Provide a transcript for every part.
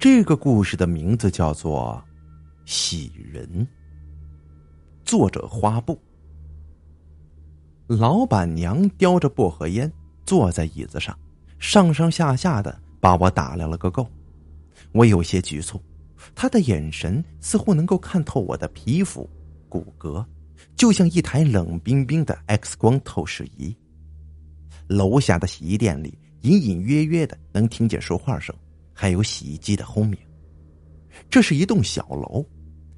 这个故事的名字叫做《喜人》，作者花布。老板娘叼着薄荷烟，坐在椅子上，上上下下的把我打量了个够。我有些局促，她的眼神似乎能够看透我的皮肤、骨骼，就像一台冷冰冰的 X 光透视仪。楼下的洗衣店里，隐隐约约的能听见说话声。还有洗衣机的轰鸣。这是一栋小楼，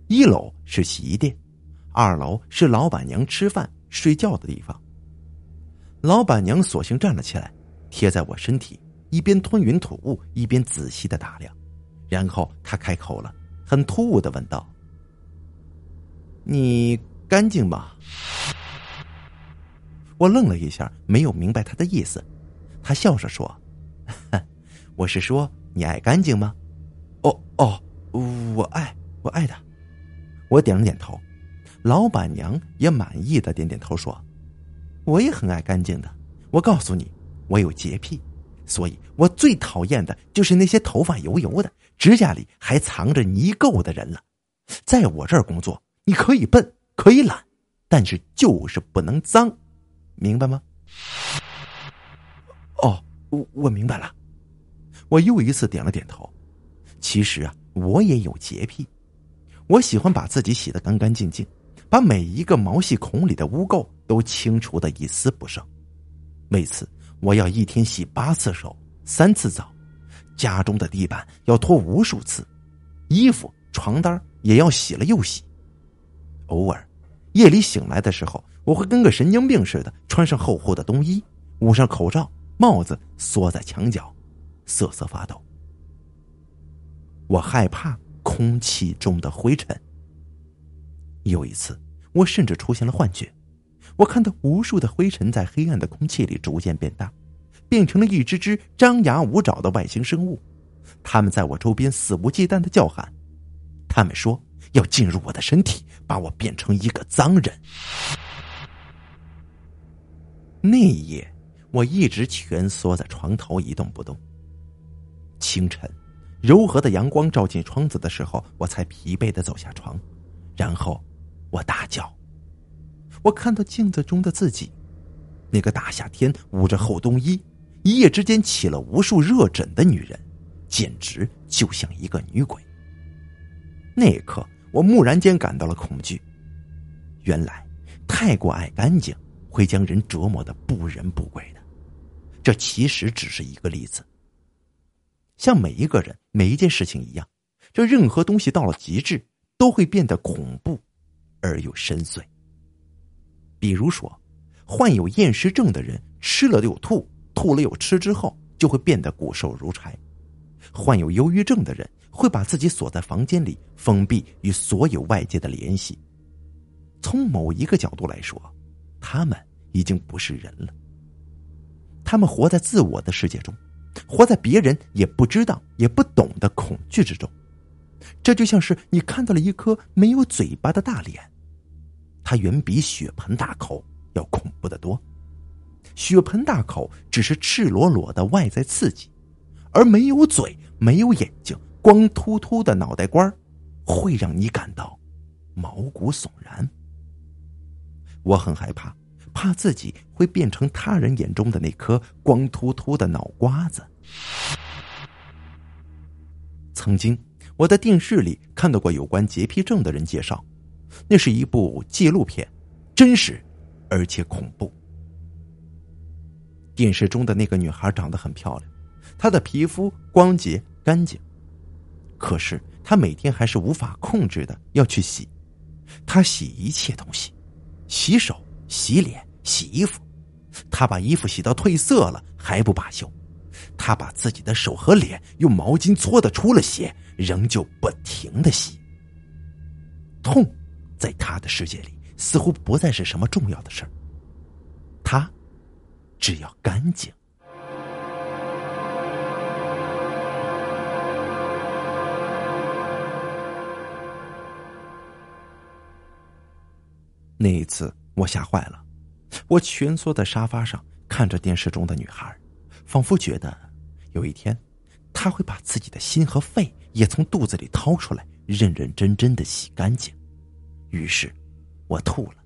一楼是洗衣店，二楼是老板娘吃饭睡觉的地方。老板娘索性站了起来，贴在我身体，一边吞云吐雾，一边仔细的打量。然后她开口了，很突兀的问道：“你干净吗？”我愣了一下，没有明白他的意思。他笑着说：“ 我是说。”你爱干净吗？哦哦，我爱，我爱的。我点了点头。老板娘也满意的点点头说：“我也很爱干净的。我告诉你，我有洁癖，所以我最讨厌的就是那些头发油油的、指甲里还藏着泥垢的人了。在我这儿工作，你可以笨，可以懒，但是就是不能脏，明白吗？”哦，我我明白了。我又一次点了点头。其实啊，我也有洁癖，我喜欢把自己洗得干干净净，把每一个毛细孔里的污垢都清除的一丝不剩。每次，我要一天洗八次手，三次澡，家中的地板要拖无数次，衣服、床单也要洗了又洗。偶尔，夜里醒来的时候，我会跟个神经病似的，穿上厚厚的冬衣，捂上口罩、帽子，缩在墙角。瑟瑟发抖。我害怕空气中的灰尘。有一次，我甚至出现了幻觉，我看到无数的灰尘在黑暗的空气里逐渐变大，变成了一只只张牙舞爪的外星生物。他们在我周边肆无忌惮的叫喊，他们说要进入我的身体，把我变成一个脏人。那一夜，我一直蜷缩在床头一动不动。清晨，柔和的阳光照进窗子的时候，我才疲惫的走下床，然后我大叫。我看到镜子中的自己，那个大夏天捂着厚冬衣，一夜之间起了无数热疹的女人，简直就像一个女鬼。那一刻，我蓦然间感到了恐惧。原来，太过爱干净会将人折磨的不人不鬼的。这其实只是一个例子。像每一个人、每一件事情一样，这任何东西到了极致，都会变得恐怖而又深邃。比如说，患有厌食症的人吃了又吐，吐了又吃之后，就会变得骨瘦如柴；患有忧郁症的人会把自己锁在房间里，封闭与所有外界的联系。从某一个角度来说，他们已经不是人了，他们活在自我的世界中。活在别人也不知道也不懂的恐惧之中，这就像是你看到了一颗没有嘴巴的大脸，它远比血盆大口要恐怖的多。血盆大口只是赤裸裸的外在刺激，而没有嘴、没有眼睛、光秃秃的脑袋瓜会让你感到毛骨悚然。我很害怕。怕自己会变成他人眼中的那颗光秃秃的脑瓜子。曾经我在电视里看到过有关洁癖症的人介绍，那是一部纪录片，真实而且恐怖。电视中的那个女孩长得很漂亮，她的皮肤光洁干净，可是她每天还是无法控制的要去洗，她洗一切东西，洗手。洗脸、洗衣服，他把衣服洗到褪色了还不罢休，他把自己的手和脸用毛巾搓的出了血，仍旧不停的洗。痛，在他的世界里似乎不再是什么重要的事儿。他，只要干净。那一次。我吓坏了，我蜷缩在沙发上，看着电视中的女孩，仿佛觉得有一天，她会把自己的心和肺也从肚子里掏出来，认认真真的洗干净。于是，我吐了，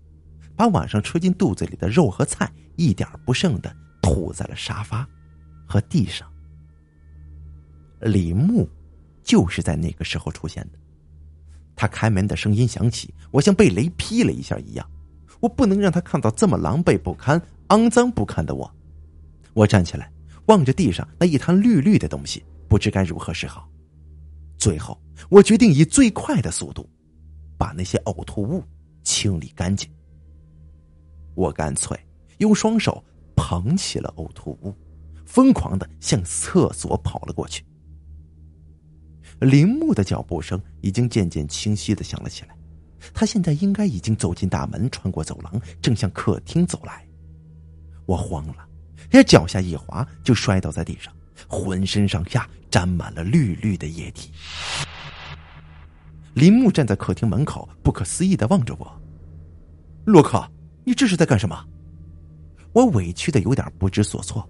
把晚上吃进肚子里的肉和菜一点不剩的吐在了沙发和地上。李牧就是在那个时候出现的。他开门的声音响起，我像被雷劈了一下一样。我不能让他看到这么狼狈不堪、肮脏不堪的我。我站起来，望着地上那一滩绿绿的东西，不知该如何是好。最后，我决定以最快的速度，把那些呕吐物清理干净。我干脆用双手捧起了呕吐物，疯狂的向厕所跑了过去。铃木的脚步声已经渐渐清晰的响了起来，他现在应该已经走进大门，穿过走廊，正向客厅走来。我慌了，也脚下一滑，就摔倒在地上，浑身上下沾满了绿绿的液体。林木站在客厅门口，不可思议的望着我：“洛克，你这是在干什么？”我委屈的有点不知所措。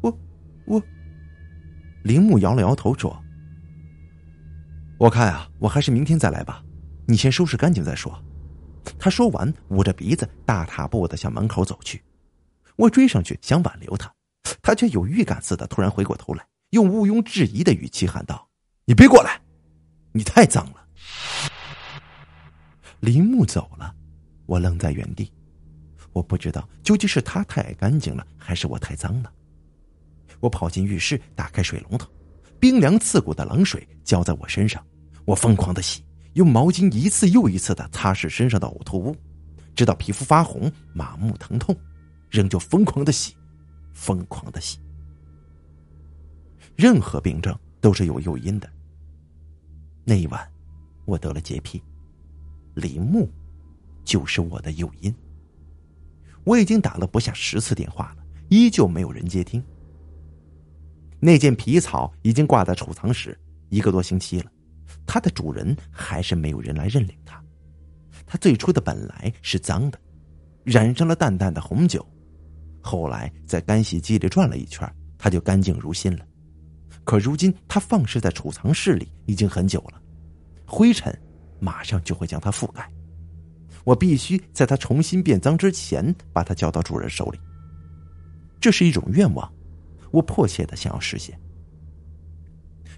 我，我。林木摇了摇头说。我看啊，我还是明天再来吧。你先收拾干净再说。他说完，捂着鼻子，大踏步的向门口走去。我追上去想挽留他，他却有预感似的突然回过头来，用毋庸置疑的语气喊道：“你别过来，你太脏了。”林木走了，我愣在原地。我不知道究竟是他太干净了，还是我太脏了。我跑进浴室，打开水龙头，冰凉刺骨的冷水浇在我身上。我疯狂的洗，用毛巾一次又一次的擦拭身上的呕吐物，直到皮肤发红、麻木疼痛，仍旧疯狂的洗，疯狂的洗。任何病症都是有诱因的。那一晚，我得了洁癖，李牧就是我的诱因。我已经打了不下十次电话了，依旧没有人接听。那件皮草已经挂在储藏室一个多星期了。它的主人还是没有人来认领它。它最初的本来是脏的，染上了淡淡的红酒，后来在干洗机里转了一圈，它就干净如新了。可如今它放置在储藏室里已经很久了，灰尘马上就会将它覆盖。我必须在它重新变脏之前把它交到主人手里。这是一种愿望，我迫切的想要实现。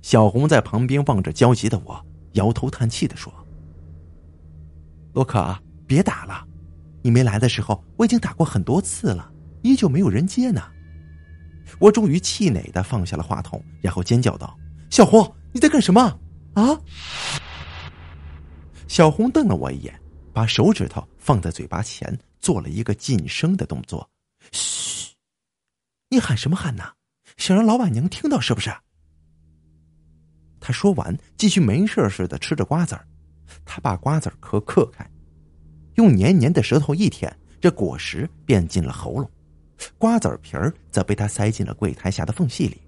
小红在旁边望着焦急的我，摇头叹气的说：“洛克，别打了，你没来的时候我已经打过很多次了，依旧没有人接呢。”我终于气馁的放下了话筒，然后尖叫道：“小红，你在干什么？啊！”小红瞪了我一眼，把手指头放在嘴巴前，做了一个噤声的动作：“嘘，你喊什么喊呢？想让老板娘听到是不是？”他说完，继续没事似的吃着瓜子儿。他把瓜子壳嗑开，用黏黏的舌头一舔，这果实便进了喉咙，瓜子皮儿则被他塞进了柜台下的缝隙里。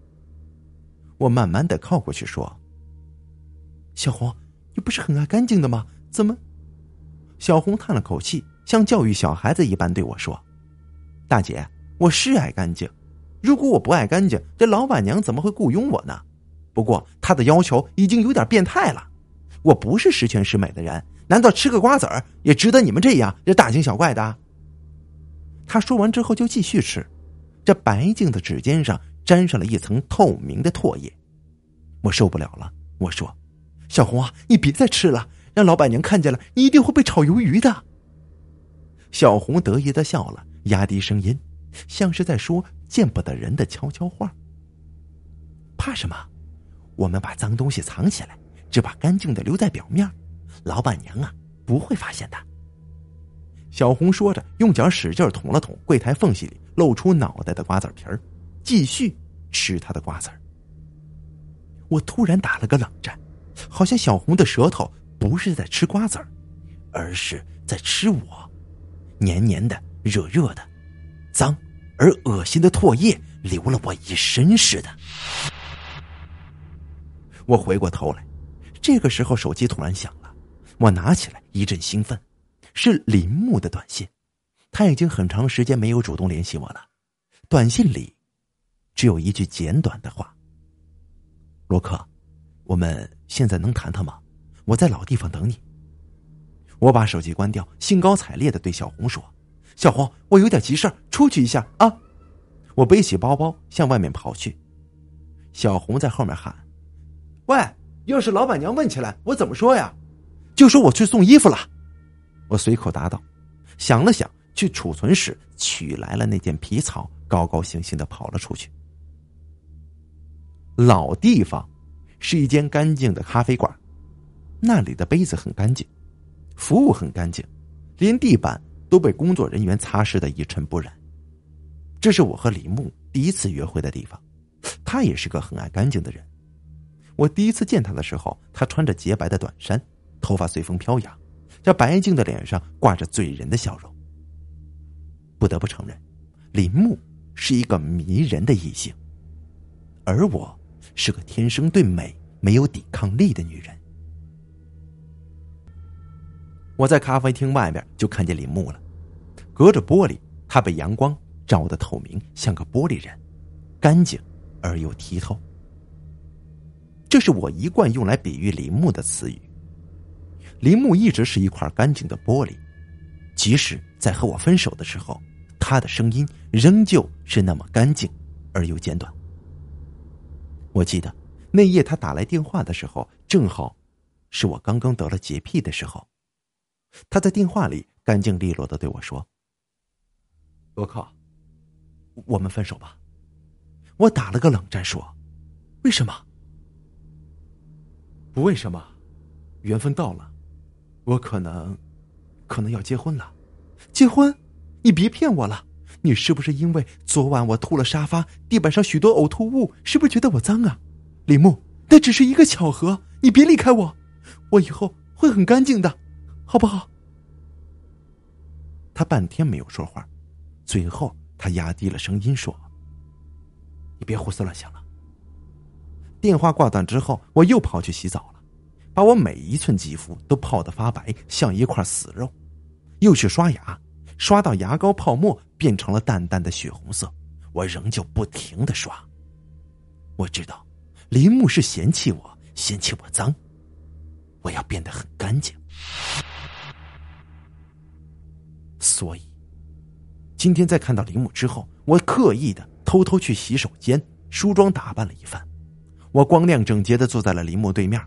我慢慢的靠过去说：“小红，你不是很爱干净的吗？怎么？”小红叹了口气，像教育小孩子一般对我说：“大姐，我是爱干净。如果我不爱干净，这老板娘怎么会雇佣我呢？”不过他的要求已经有点变态了，我不是十全十美的人，难道吃个瓜子儿也值得你们这样这大惊小怪的？他说完之后就继续吃，这白净的指尖上沾上了一层透明的唾液，我受不了了，我说：“小红啊，你别再吃了，让老板娘看见了，你一定会被炒鱿鱼的。”小红得意的笑了，压低声音，像是在说见不得人的悄悄话。怕什么？我们把脏东西藏起来，只把干净的留在表面，老板娘啊不会发现的。小红说着，用脚使劲捅了捅柜台缝隙里露出脑袋的瓜子皮儿，继续吃他的瓜子儿。我突然打了个冷战，好像小红的舌头不是在吃瓜子儿，而是在吃我，黏黏的、热热的、脏而恶心的唾液流了我一身似的。我回过头来，这个时候手机突然响了，我拿起来一阵兴奋，是林木的短信，他已经很长时间没有主动联系我了。短信里只有一句简短的话：“罗克，我们现在能谈谈吗？我在老地方等你。我把手机关掉，兴高采烈的对小红说：“小红，我有点急事出去一下啊！”我背起包包向外面跑去，小红在后面喊：“喂，要是老板娘问起来，我怎么说呀？就说我去送衣服了。”我随口答道，想了想，去储存室取来了那件皮草，高高兴兴的跑了出去。老地方是一间干净的咖啡馆，那里的杯子很干净。服务很干净，连地板都被工作人员擦拭的一尘不染。这是我和李牧第一次约会的地方，他也是个很爱干净的人。我第一次见他的时候，他穿着洁白的短衫，头发随风飘扬，这白净的脸上挂着醉人的笑容。不得不承认，林木是一个迷人的异性，而我是个天生对美没有抵抗力的女人。我在咖啡厅外边就看见林木了，隔着玻璃，他被阳光照得透明，像个玻璃人，干净而又剔透。这是我一贯用来比喻林木的词语。林木一直是一块干净的玻璃，即使在和我分手的时候，他的声音仍旧是那么干净而又简短。我记得那夜他打来电话的时候，正好是我刚刚得了洁癖的时候。他在电话里干净利落的对我说：“罗克，我们分手吧。”我打了个冷战，说：“为什么？不为什么？缘分到了，我可能，可能要结婚了。结婚？你别骗我了！你是不是因为昨晚我吐了沙发地板上许多呕吐物，是不是觉得我脏啊？李牧，那只是一个巧合，你别离开我，我以后会很干净的。”好不好？他半天没有说话，最后他压低了声音说：“你别胡思乱想了。”电话挂断之后，我又跑去洗澡了，把我每一寸肌肤都泡得发白，像一块死肉。又去刷牙，刷到牙膏泡沫变成了淡淡的血红色，我仍旧不停的刷。我知道，林木是嫌弃我，嫌弃我脏，我要变得很干净。所以，今天在看到林木之后，我刻意的偷偷去洗手间梳妆打扮了一番。我光亮整洁的坐在了林木对面。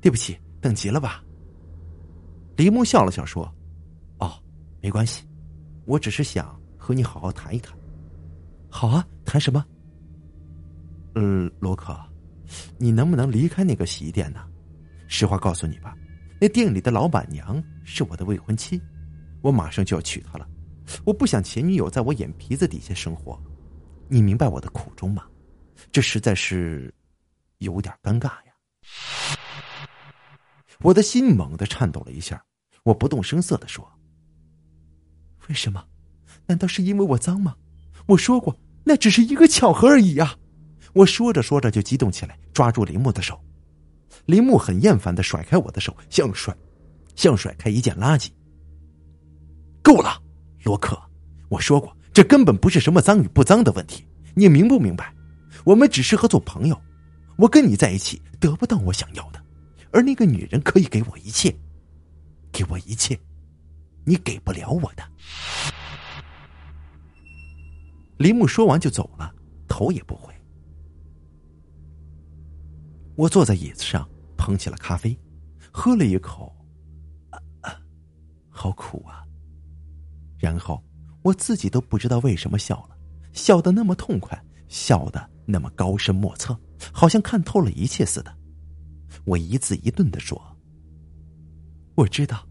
对不起，等急了吧？林木笑了笑说：“哦，没关系，我只是想和你好好谈一谈。”好啊，谈什么？嗯，罗可，你能不能离开那个洗衣店呢？实话告诉你吧。那店里的老板娘是我的未婚妻，我马上就要娶她了。我不想前女友在我眼皮子底下生活，你明白我的苦衷吗？这实在是有点尴尬呀。我的心猛地颤抖了一下，我不动声色的说：“为什么？难道是因为我脏吗？我说过，那只是一个巧合而已呀。”我说着说着就激动起来，抓住林木的手。林木很厌烦的甩开我的手，像甩，像甩开一件垃圾。够了，罗克，我说过，这根本不是什么脏与不脏的问题，你明不明白？我们只适合做朋友。我跟你在一起得不到我想要的，而那个女人可以给我一切，给我一切，你给不了我的。林木说完就走了，头也不回。我坐在椅子上。捧起了咖啡，喝了一口，好苦啊！然后我自己都不知道为什么笑了，笑得那么痛快，笑得那么高深莫测，好像看透了一切似的。我一字一顿的说：“我知道，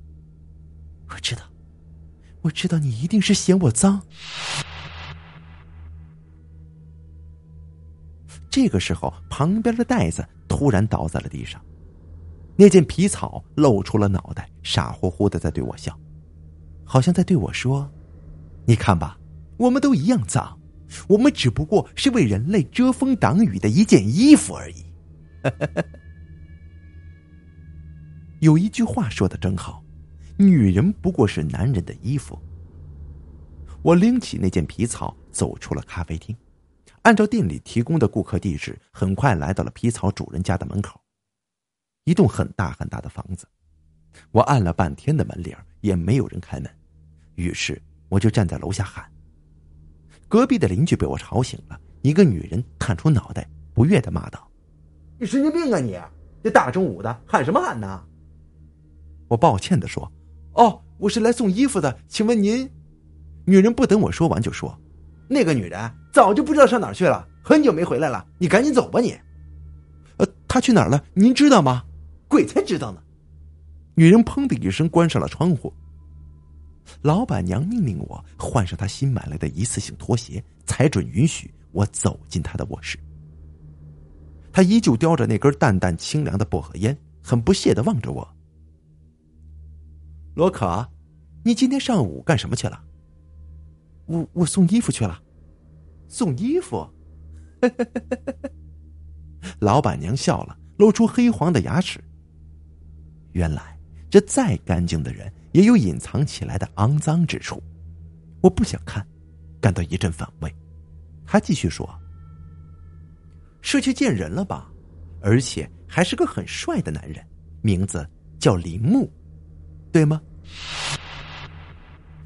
我知道，我知道，你一定是嫌我脏。”这个时候，旁边的袋子突然倒在了地上。那件皮草露出了脑袋，傻乎乎的在对我笑，好像在对我说：“你看吧，我们都一样脏，我们只不过是为人类遮风挡雨的一件衣服而已。”有一句话说的真好，女人不过是男人的衣服。我拎起那件皮草，走出了咖啡厅，按照店里提供的顾客地址，很快来到了皮草主人家的门口。一栋很大很大的房子，我按了半天的门铃也没有人开门，于是我就站在楼下喊。隔壁的邻居被我吵醒了，一个女人探出脑袋，不悦的骂道：“你神经病啊你！这大中午的喊什么喊呢？”我抱歉的说：“哦，我是来送衣服的，请问您？”女人不等我说完就说：“那个女人早就不知道上哪儿去了，很久没回来了，你赶紧走吧你。”“呃，她去哪儿了？您知道吗？”“鬼才知道呢。”女人砰的一声关上了窗户。老板娘命令我换上她新买来的一次性拖鞋，才准允许我走进她的卧室。她依旧叼着那根淡淡清凉的薄荷烟，很不屑的望着我。罗可，你今天上午干什么去了？我我送衣服去了。送衣服？老板娘笑了，露出黑黄的牙齿。原来这再干净的人。也有隐藏起来的肮脏之处，我不想看，感到一阵反胃。他继续说：“是去见人了吧？而且还是个很帅的男人，名字叫林木，对吗？”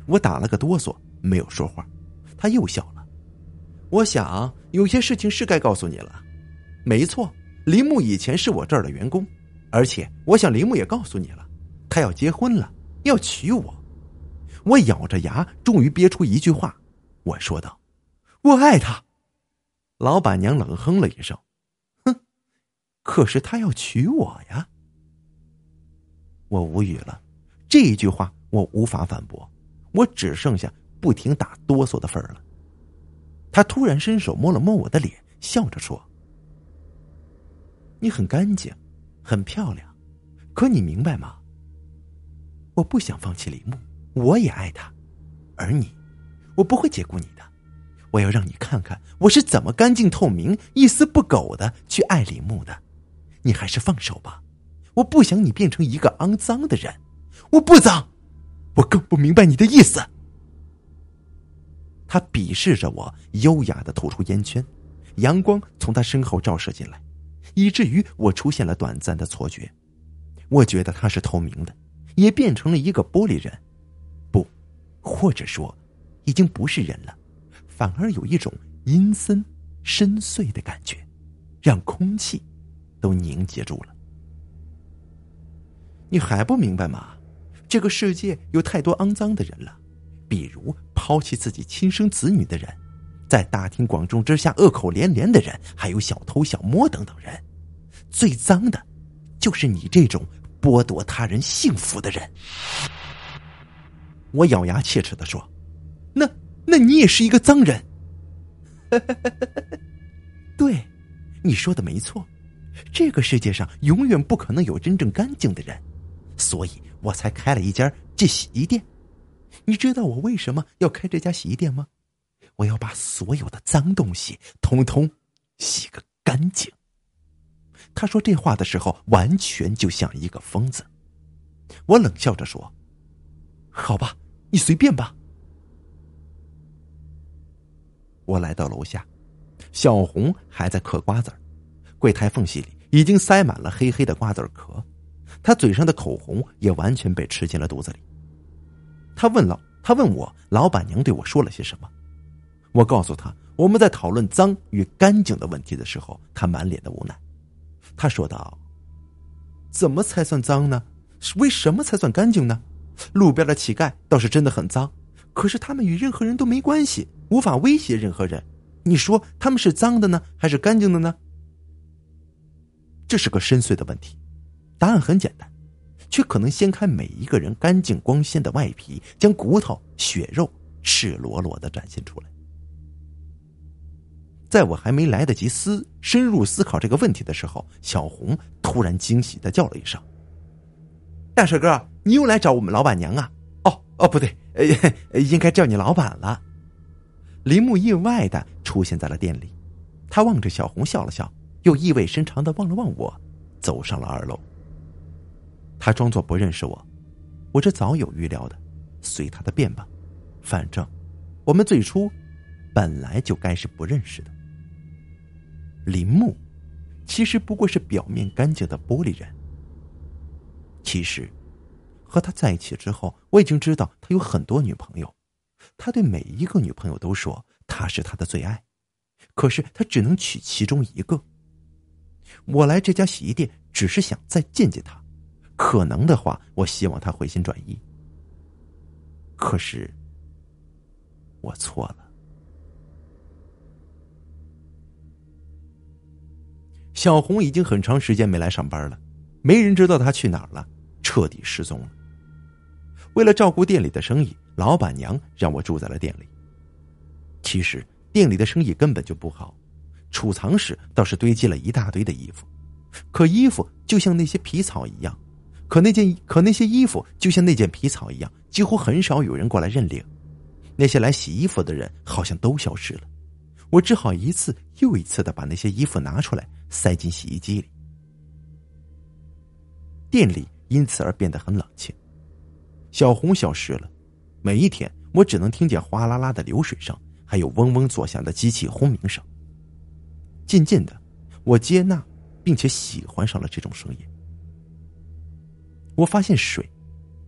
我打了个哆嗦，没有说话。他又笑了。我想有些事情是该告诉你了。没错，林木以前是我这儿的员工，而且我想林木也告诉你了，他要结婚了。要娶我，我咬着牙，终于憋出一句话，我说道：“我爱他。”老板娘冷哼了一声：“哼，可是他要娶我呀。”我无语了，这一句话我无法反驳，我只剩下不停打哆嗦的份儿了。他突然伸手摸了摸我的脸，笑着说：“你很干净，很漂亮，可你明白吗？”我不想放弃李牧，我也爱他，而你，我不会解雇你的。我要让你看看我是怎么干净透明、一丝不苟的去爱李牧的。你还是放手吧，我不想你变成一个肮脏的人。我不脏，我更不明白你的意思。他鄙视着我，优雅的吐出烟圈，阳光从他身后照射进来，以至于我出现了短暂的错觉。我觉得他是透明的。也变成了一个玻璃人，不，或者说，已经不是人了，反而有一种阴森、深邃的感觉，让空气都凝结住了。你还不明白吗？这个世界有太多肮脏的人了，比如抛弃自己亲生子女的人，在大庭广众之下恶口连连的人，还有小偷小摸等等人，最脏的，就是你这种。剥夺他人幸福的人，我咬牙切齿的说：“那，那你也是一个脏人。”对，你说的没错，这个世界上永远不可能有真正干净的人，所以我才开了一家这洗衣店。你知道我为什么要开这家洗衣店吗？我要把所有的脏东西通通洗个干净。他说这话的时候，完全就像一个疯子。我冷笑着说：“好吧，你随便吧。”我来到楼下，小红还在嗑瓜子儿，柜台缝隙里已经塞满了黑黑的瓜子壳，她嘴上的口红也完全被吃进了肚子里。他问老，他问我老板娘对我说了些什么，我告诉他我们在讨论脏与干净的问题的时候，他满脸的无奈。他说道：“怎么才算脏呢？为什么才算干净呢？路边的乞丐倒是真的很脏，可是他们与任何人都没关系，无法威胁任何人。你说他们是脏的呢，还是干净的呢？这是个深邃的问题，答案很简单，却可能掀开每一个人干净光鲜的外皮，将骨头血肉赤裸裸的展现出来。”在我还没来得及思深入思考这个问题的时候，小红突然惊喜的叫了一声：“大帅哥，你又来找我们老板娘啊？”“哦哦，不对，呃，应该叫你老板了。”林木意外的出现在了店里，他望着小红笑了笑，又意味深长的望了望我，走上了二楼。他装作不认识我，我这早有预料的，随他的便吧，反正我们最初本来就该是不认识的。林木，其实不过是表面干净的玻璃人。其实，和他在一起之后，我已经知道他有很多女朋友，他对每一个女朋友都说他是他的最爱，可是他只能娶其中一个。我来这家洗衣店只是想再见见他，可能的话，我希望他回心转意。可是，我错了。小红已经很长时间没来上班了，没人知道她去哪儿了，彻底失踪了。为了照顾店里的生意，老板娘让我住在了店里。其实店里的生意根本就不好，储藏室倒是堆积了一大堆的衣服，可衣服就像那些皮草一样，可那件可那些衣服就像那件皮草一样，几乎很少有人过来认领。那些来洗衣服的人好像都消失了，我只好一次又一次的把那些衣服拿出来。塞进洗衣机里，店里因此而变得很冷清。小红消失了，每一天我只能听见哗啦啦的流水声，还有嗡嗡作响的机器轰鸣声。渐渐的，我接纳并且喜欢上了这种声音。我发现水，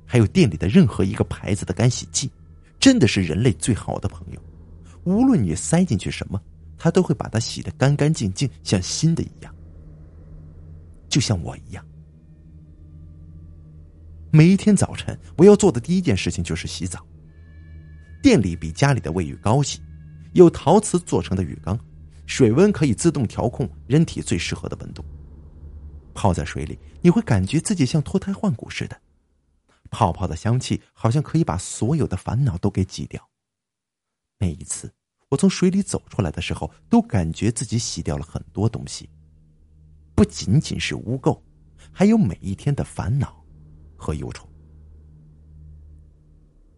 还有店里的任何一个牌子的干洗剂，真的是人类最好的朋友。无论你塞进去什么。他都会把它洗得干干净净，像新的一样，就像我一样。每一天早晨，我要做的第一件事情就是洗澡。店里比家里的卫浴高级，有陶瓷做成的浴缸，水温可以自动调控人体最适合的温度。泡在水里，你会感觉自己像脱胎换骨似的，泡泡的香气好像可以把所有的烦恼都给挤掉。每一次。我从水里走出来的时候，都感觉自己洗掉了很多东西，不仅仅是污垢，还有每一天的烦恼和忧愁。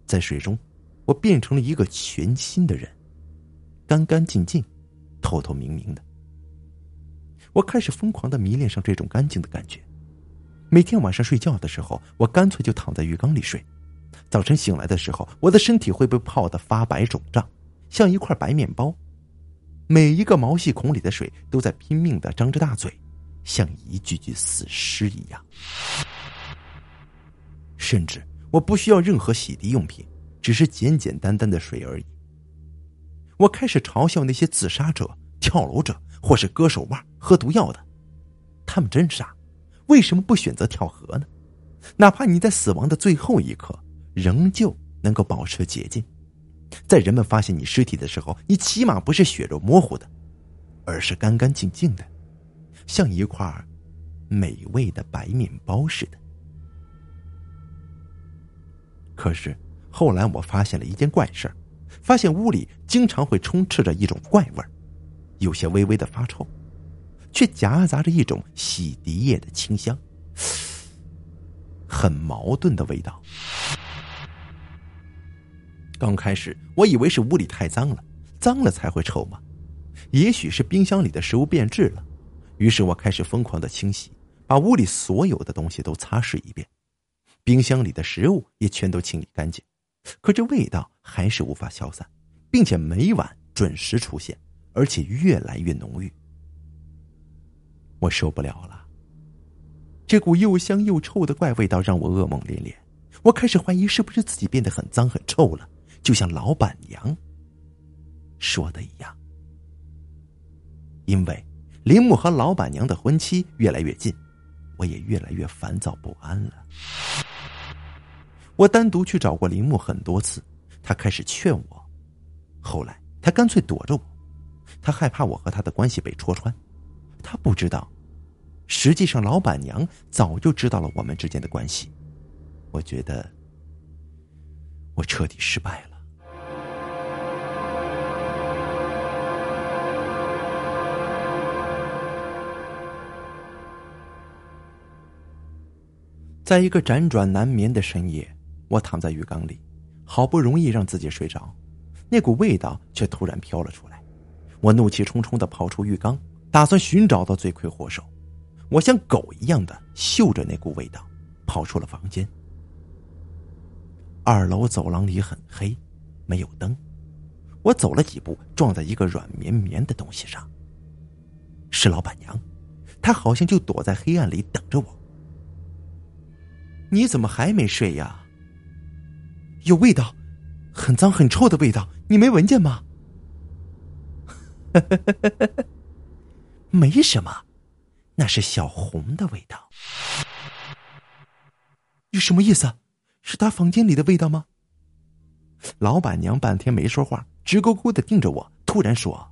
在水中，我变成了一个全新的人，干干净净，透透明明的。我开始疯狂的迷恋上这种干净的感觉。每天晚上睡觉的时候，我干脆就躺在浴缸里睡。早晨醒来的时候，我的身体会被泡得发白肿胀。像一块白面包，每一个毛细孔里的水都在拼命的张着大嘴，像一具具死尸一样。甚至我不需要任何洗涤用品，只是简简单单的水而已。我开始嘲笑那些自杀者、跳楼者或是割手腕、喝毒药的，他们真傻，为什么不选择跳河呢？哪怕你在死亡的最后一刻，仍旧能够保持洁净。在人们发现你尸体的时候，你起码不是血肉模糊的，而是干干净净的，像一块美味的白面包似的。可是后来我发现了一件怪事发现屋里经常会充斥着一种怪味有些微微的发臭，却夹杂着一种洗涤液的清香，很矛盾的味道。刚开始，我以为是屋里太脏了，脏了才会臭嘛？也许是冰箱里的食物变质了。于是我开始疯狂的清洗，把屋里所有的东西都擦拭一遍，冰箱里的食物也全都清理干净。可这味道还是无法消散，并且每晚准时出现，而且越来越浓郁。我受不了了，这股又香又臭的怪味道让我噩梦连连。我开始怀疑是不是自己变得很脏很臭了。就像老板娘说的一样，因为林木和老板娘的婚期越来越近，我也越来越烦躁不安了。我单独去找过林木很多次，他开始劝我，后来他干脆躲着我，他害怕我和他的关系被戳穿。他不知道，实际上老板娘早就知道了我们之间的关系。我觉得我彻底失败了。在一个辗转难眠的深夜，我躺在浴缸里，好不容易让自己睡着，那股味道却突然飘了出来。我怒气冲冲的跑出浴缸，打算寻找到罪魁祸首。我像狗一样的嗅着那股味道，跑出了房间。二楼走廊里很黑，没有灯。我走了几步，撞在一个软绵绵的东西上，是老板娘，她好像就躲在黑暗里等着我。你怎么还没睡呀？有味道，很脏很臭的味道，你没闻见吗？没什么，那是小红的味道。你什么意思？是他房间里的味道吗？老板娘半天没说话，直勾勾的盯着我，突然说：“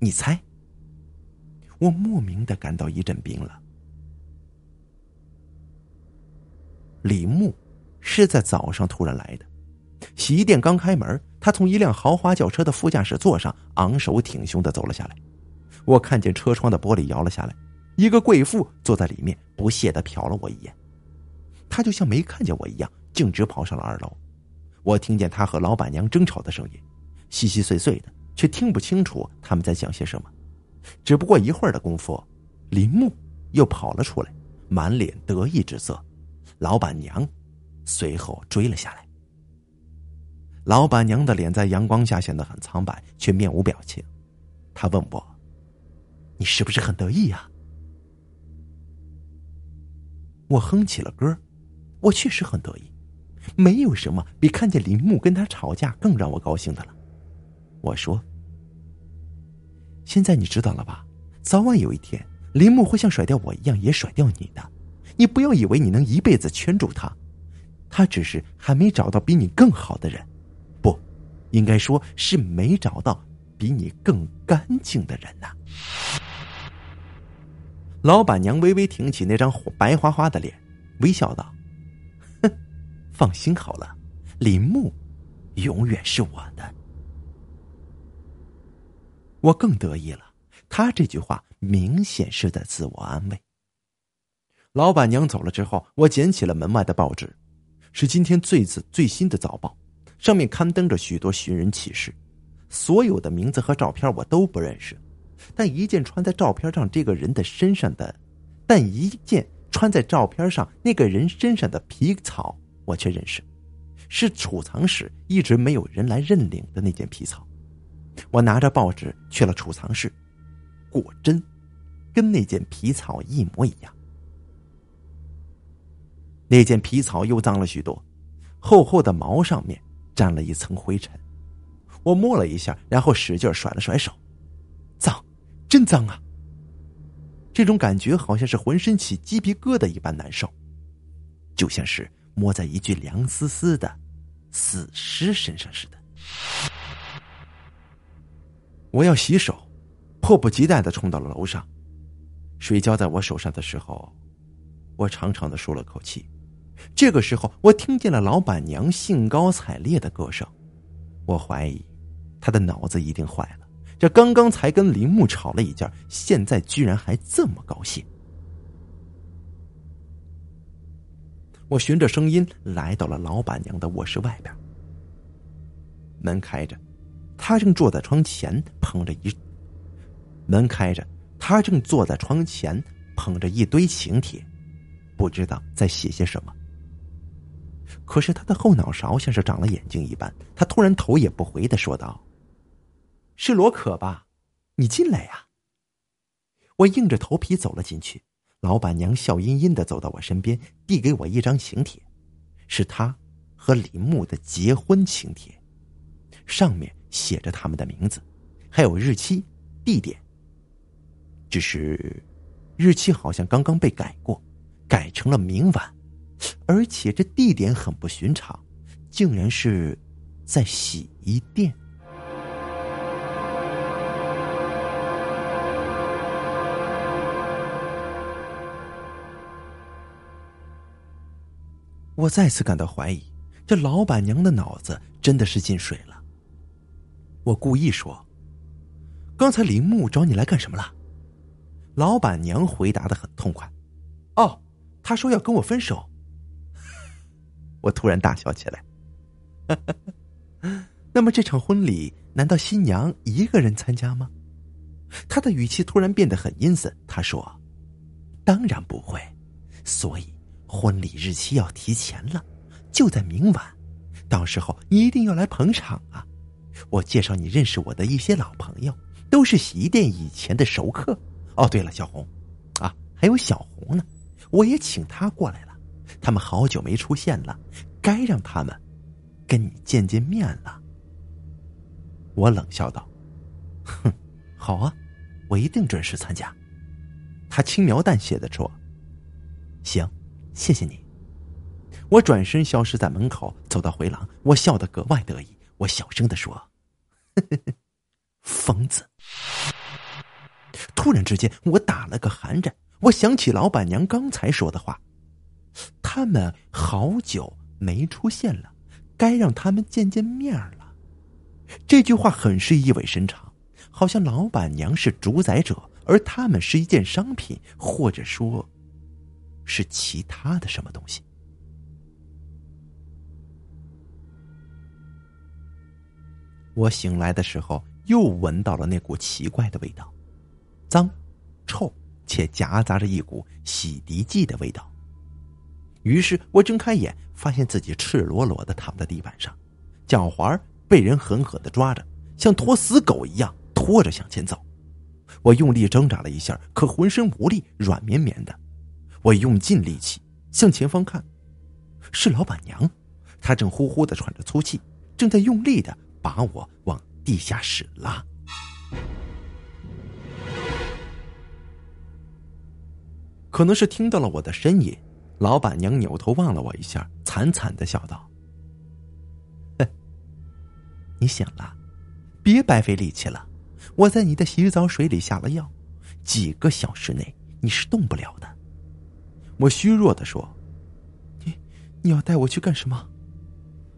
你猜。”我莫名的感到一阵冰冷。李牧是在早上突然来的，洗衣店刚开门，他从一辆豪华轿车的副驾驶座上昂首挺胸的走了下来。我看见车窗的玻璃摇了下来，一个贵妇坐在里面，不屑的瞟了我一眼。他就像没看见我一样，径直跑上了二楼。我听见他和老板娘争吵的声音，稀稀碎碎的，却听不清楚他们在讲些什么。只不过一会儿的功夫，林木又跑了出来，满脸得意之色。老板娘随后追了下来。老板娘的脸在阳光下显得很苍白，却面无表情。她问我：“你是不是很得意呀？”我哼起了歌，我确实很得意。没有什么比看见林木跟他吵架更让我高兴的了。我说：“现在你知道了吧？早晚有一天，林木会像甩掉我一样，也甩掉你的。你不要以为你能一辈子圈住他，他只是还没找到比你更好的人，不，应该说是没找到比你更干净的人呐。”老板娘微微挺起那张白花花的脸，微笑道。哼放心好了，林木永远是我的。我更得意了，他这句话明显是在自我安慰。老板娘走了之后，我捡起了门外的报纸，是今天最次最新的早报，上面刊登着许多寻人启事，所有的名字和照片我都不认识，但一件穿在照片上这个人的身上的，但一件穿在照片上那个人身上的皮草。我却认识，是储藏室一直没有人来认领的那件皮草。我拿着报纸去了储藏室，果真跟那件皮草一模一样。那件皮草又脏了许多，厚厚的毛上面沾了一层灰尘。我摸了一下，然后使劲甩了甩手，脏，真脏啊！这种感觉好像是浑身起鸡皮疙瘩一般难受，就像是……摸在一具凉丝丝的死尸身上似的，我要洗手，迫不及待的冲到了楼上。水浇在我手上的时候，我长长的舒了口气。这个时候，我听见了老板娘兴高采烈的歌声。我怀疑，她的脑子一定坏了。这刚刚才跟林木吵了一架，现在居然还这么高兴。我循着声音来到了老板娘的卧室外边，门开着，她正坐在窗前捧着一门开着，她正坐在窗前捧着一堆请帖，不知道在写些什么。可是他的后脑勺像是长了眼睛一般，他突然头也不回的说道：“是罗可吧？你进来呀。”我硬着头皮走了进去。老板娘笑吟吟的走到我身边，递给我一张请帖，是他和李牧的结婚请帖，上面写着他们的名字，还有日期、地点。只是日期好像刚刚被改过，改成了明晚，而且这地点很不寻常，竟然是在洗衣店。我再次感到怀疑，这老板娘的脑子真的是进水了。我故意说：“刚才林木找你来干什么了？”老板娘回答的很痛快：“哦，他说要跟我分手。”我突然大笑起来。那么这场婚礼难道新娘一个人参加吗？他的语气突然变得很阴森。他说：“当然不会。”所以。婚礼日期要提前了，就在明晚，到时候你一定要来捧场啊！我介绍你认识我的一些老朋友，都是洗衣店以前的熟客。哦，对了，小红，啊，还有小红呢，我也请他过来了。他们好久没出现了，该让他们跟你见见面了。我冷笑道：“哼，好啊，我一定准时参加。”他轻描淡写的说：“行，谢谢你。”我转身消失在门口，走到回廊，我笑得格外得意。我小声的说：“疯子！”突然之间，我打了个寒颤。我想起老板娘刚才说的话：“他们好久没出现了，该让他们见见面了。”这句话很是意味深长，好像老板娘是主宰者，而他们是一件商品，或者说，是其他的什么东西。我醒来的时候，又闻到了那股奇怪的味道，脏、臭且夹杂着一股洗涤剂的味道。于是我睁开眼，发现自己赤裸裸的躺在地板上，脚踝被人狠狠的抓着，像拖死狗一样拖着向前走。我用力挣扎了一下，可浑身无力，软绵绵的。我用尽力气向前方看，是老板娘，她正呼呼的喘着粗气，正在用力的。把我往地下室拉，可能是听到了我的呻吟，老板娘扭头望了我一下，惨惨的笑道：“，你醒了，别白费力气了。我在你的洗澡水里下了药，几个小时内你是动不了的。”我虚弱的说：“你，你要带我去干什么？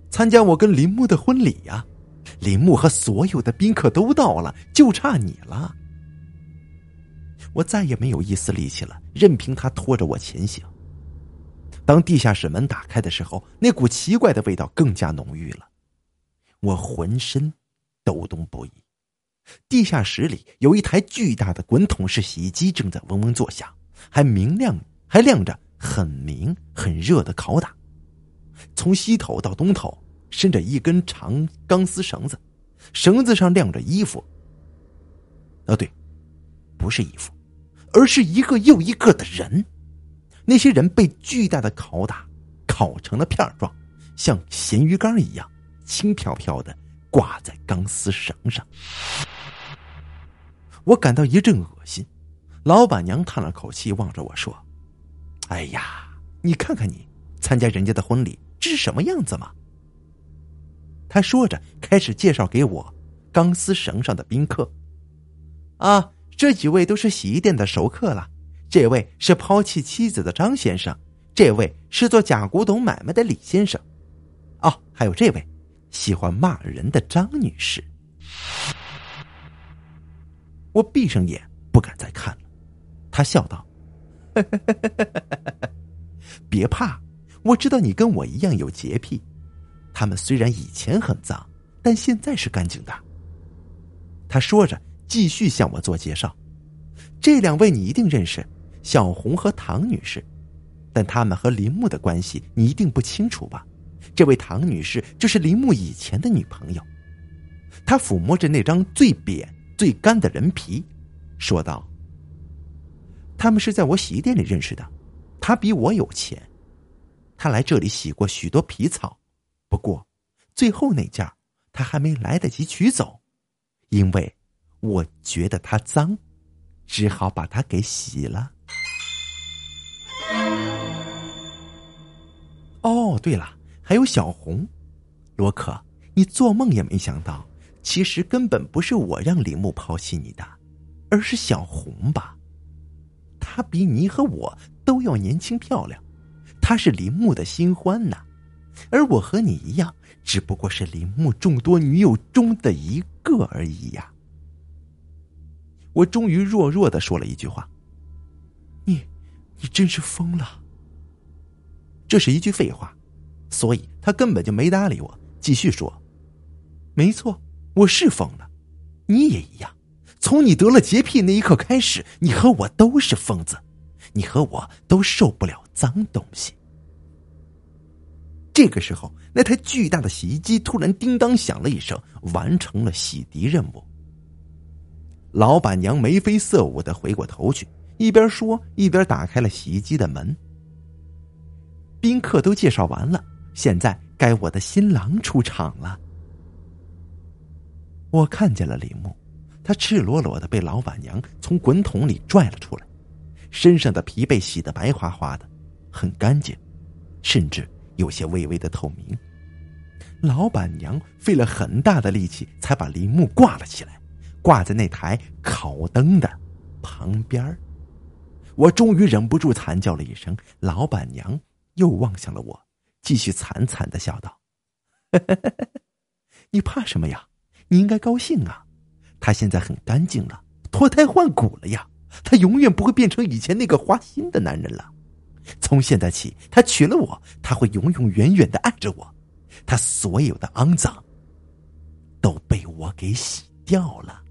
参加我跟林木的婚礼呀？”林木和所有的宾客都到了，就差你了。我再也没有一丝力气了，任凭他拖着我前行。当地下室门打开的时候，那股奇怪的味道更加浓郁了，我浑身抖动不已。地下室里有一台巨大的滚筒式洗衣机正在嗡嗡作响，还明亮，还亮着很明很热的拷打。从西头到东头。伸着一根长钢丝绳子，绳子上晾着衣服。啊，对，不是衣服，而是一个又一个的人。那些人被巨大的烤打烤成了片状，像咸鱼干一样轻飘飘的挂在钢丝绳上。我感到一阵恶心。老板娘叹了口气，望着我说：“哎呀，你看看你参加人家的婚礼，这是什么样子嘛？”他说着，开始介绍给我钢丝绳上的宾客。啊，这几位都是洗衣店的熟客了。这位是抛弃妻子的张先生，这位是做假古董买卖的李先生。哦，还有这位喜欢骂人的张女士。我闭上眼，不敢再看了。他笑道：“别怕，我知道你跟我一样有洁癖。”他们虽然以前很脏，但现在是干净的。他说着，继续向我做介绍。这两位你一定认识，小红和唐女士。但他们和林木的关系你一定不清楚吧？这位唐女士就是林木以前的女朋友。他抚摸着那张最扁、最干的人皮，说道：“他们是在我洗衣店里认识的。他比我有钱，他来这里洗过许多皮草。”不过，最后那件他还没来得及取走，因为我觉得它脏，只好把它给洗了。对了，还有小红，罗可，你做梦也没想到，其实根本不是我让铃木抛弃你的，而是小红吧？她比你和我都要年轻漂亮，她是铃木的新欢呐。而我和你一样，只不过是铃木众多女友中的一个而已呀。我终于弱弱的说了一句话：“你，你真是疯了。”这是一句废话，所以他根本就没搭理我，继续说：“没错，我是疯了，你也一样。从你得了洁癖那一刻开始，你和我都是疯子，你和我都受不了脏东西。”这个时候，那台巨大的洗衣机突然叮当响了一声，完成了洗涤任务。老板娘眉飞色舞的回过头去，一边说一边打开了洗衣机的门。宾客都介绍完了，现在该我的新郎出场了。我看见了李牧，他赤裸裸的被老板娘从滚筒里拽了出来，身上的皮被洗得白花花的，很干净，甚至有些微微的透明。老板娘费了很大的力气才把林木挂了起来，挂在那台烤灯的旁边我终于忍不住惨叫了一声，老板娘。又望向了我，继续惨惨的笑道：“ 你怕什么呀？你应该高兴啊！他现在很干净了，脱胎换骨了呀！他永远不会变成以前那个花心的男人了。从现在起，他娶了我，他会永永远远的爱着我。他所有的肮脏都被我给洗掉了。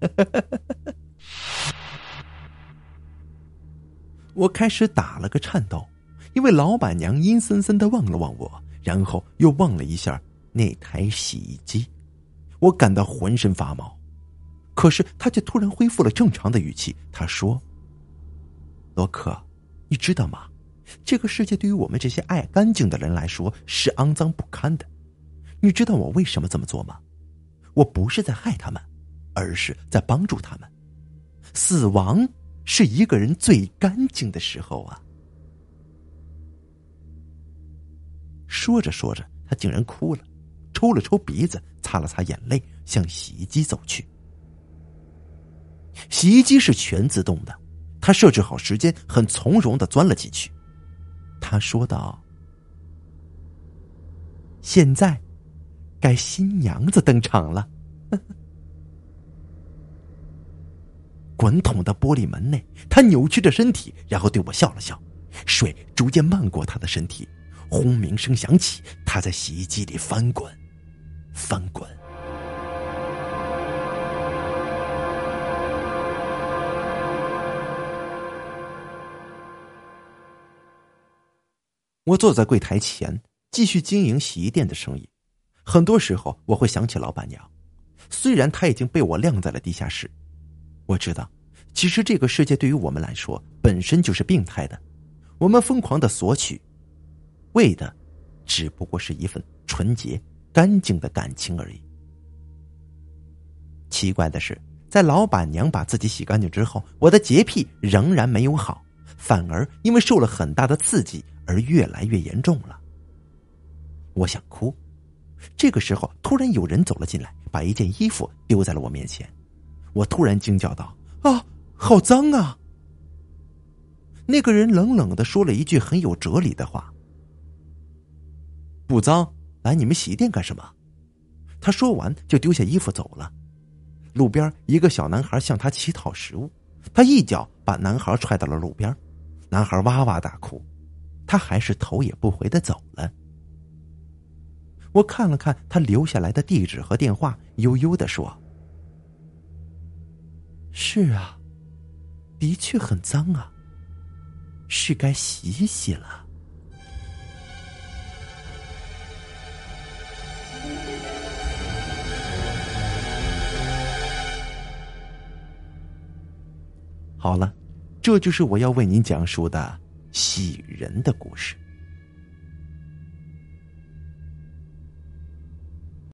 ”我开始打了个颤抖。因为老板娘阴森森的望了望我，然后又望了一下那台洗衣机，我感到浑身发毛。可是他却突然恢复了正常的语气，他说：“罗克，你知道吗？这个世界对于我们这些爱干净的人来说是肮脏不堪的。你知道我为什么这么做吗？我不是在害他们，而是在帮助他们。死亡是一个人最干净的时候啊。”说着说着，他竟然哭了，抽了抽鼻子，擦了擦眼泪，向洗衣机走去。洗衣机是全自动的，他设置好时间，很从容的钻了进去。他说道：“现在，该新娘子登场了。”滚筒的玻璃门内，他扭曲着身体，然后对我笑了笑，水逐渐漫过他的身体。轰鸣声响起，他在洗衣机里翻滚，翻滚。我坐在柜台前，继续经营洗衣店的生意。很多时候，我会想起老板娘，虽然她已经被我晾在了地下室。我知道，其实这个世界对于我们来说本身就是病态的，我们疯狂的索取。为的，只不过是一份纯洁、干净的感情而已。奇怪的是，在老板娘把自己洗干净之后，我的洁癖仍然没有好，反而因为受了很大的刺激而越来越严重了。我想哭，这个时候突然有人走了进来，把一件衣服丢在了我面前。我突然惊叫道：“啊，好脏啊！”那个人冷冷的说了一句很有哲理的话。不脏，来你们洗衣店干什么？他说完就丢下衣服走了。路边一个小男孩向他乞讨食物，他一脚把男孩踹到了路边，男孩哇哇大哭，他还是头也不回的走了。我看了看他留下来的地址和电话，悠悠的说：“是啊，的确很脏啊，是该洗洗了。”好了，这就是我要为您讲述的喜人的故事。